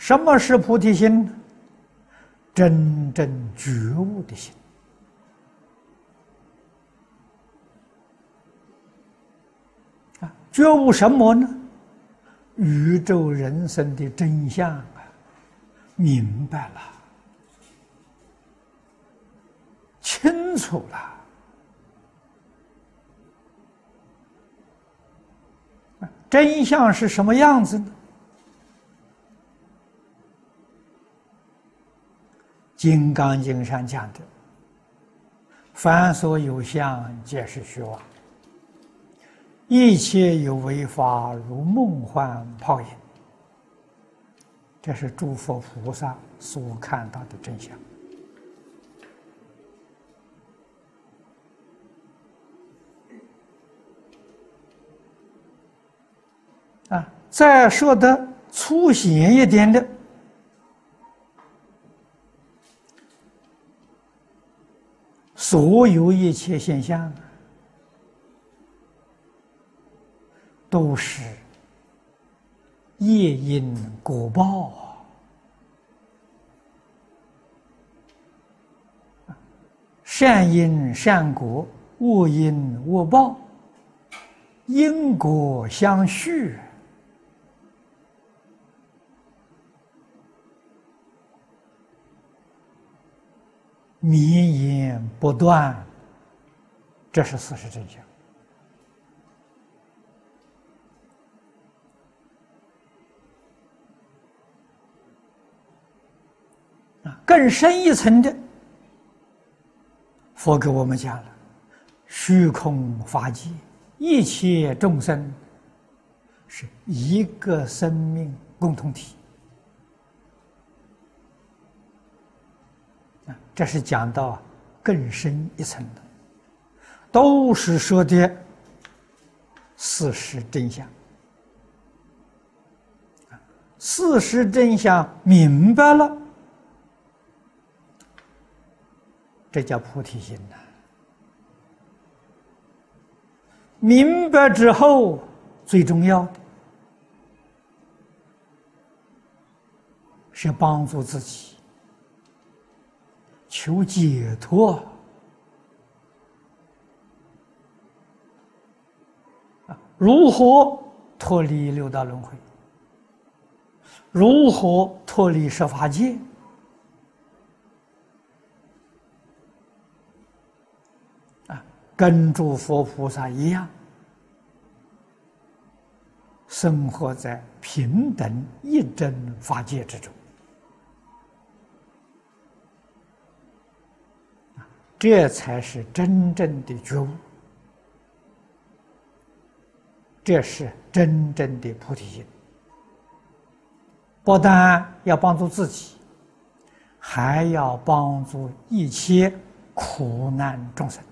什么是菩提心？真正觉悟的心啊！觉悟什么呢？宇宙人生的真相啊，明白了，清楚了。真相是什么样子呢？《金刚经》上讲的：“凡所有相，皆是虚妄；一切有为法，如梦幻泡影。”这是诸佛菩萨所看到的真相。啊，再说的粗显一点的。所有一切现象都是业因果报，善因善果，恶因恶报，因果相续。绵延不断，这是事实真相。啊，更深一层的，佛给我们讲了：虚空法界，一切众生是一个生命共同体。这是讲到更深一层的，都是说的事实真相。事实真相明白了，这叫菩提心呐。明白之后，最重要的是帮助自己。求解脱啊！如何脱离六道轮回？如何脱离十法界？啊，跟诸佛菩萨一样，生活在平等一真法界之中。这才是真正的觉悟，这是真正的菩提心。不但要帮助自己，还要帮助一切苦难众生。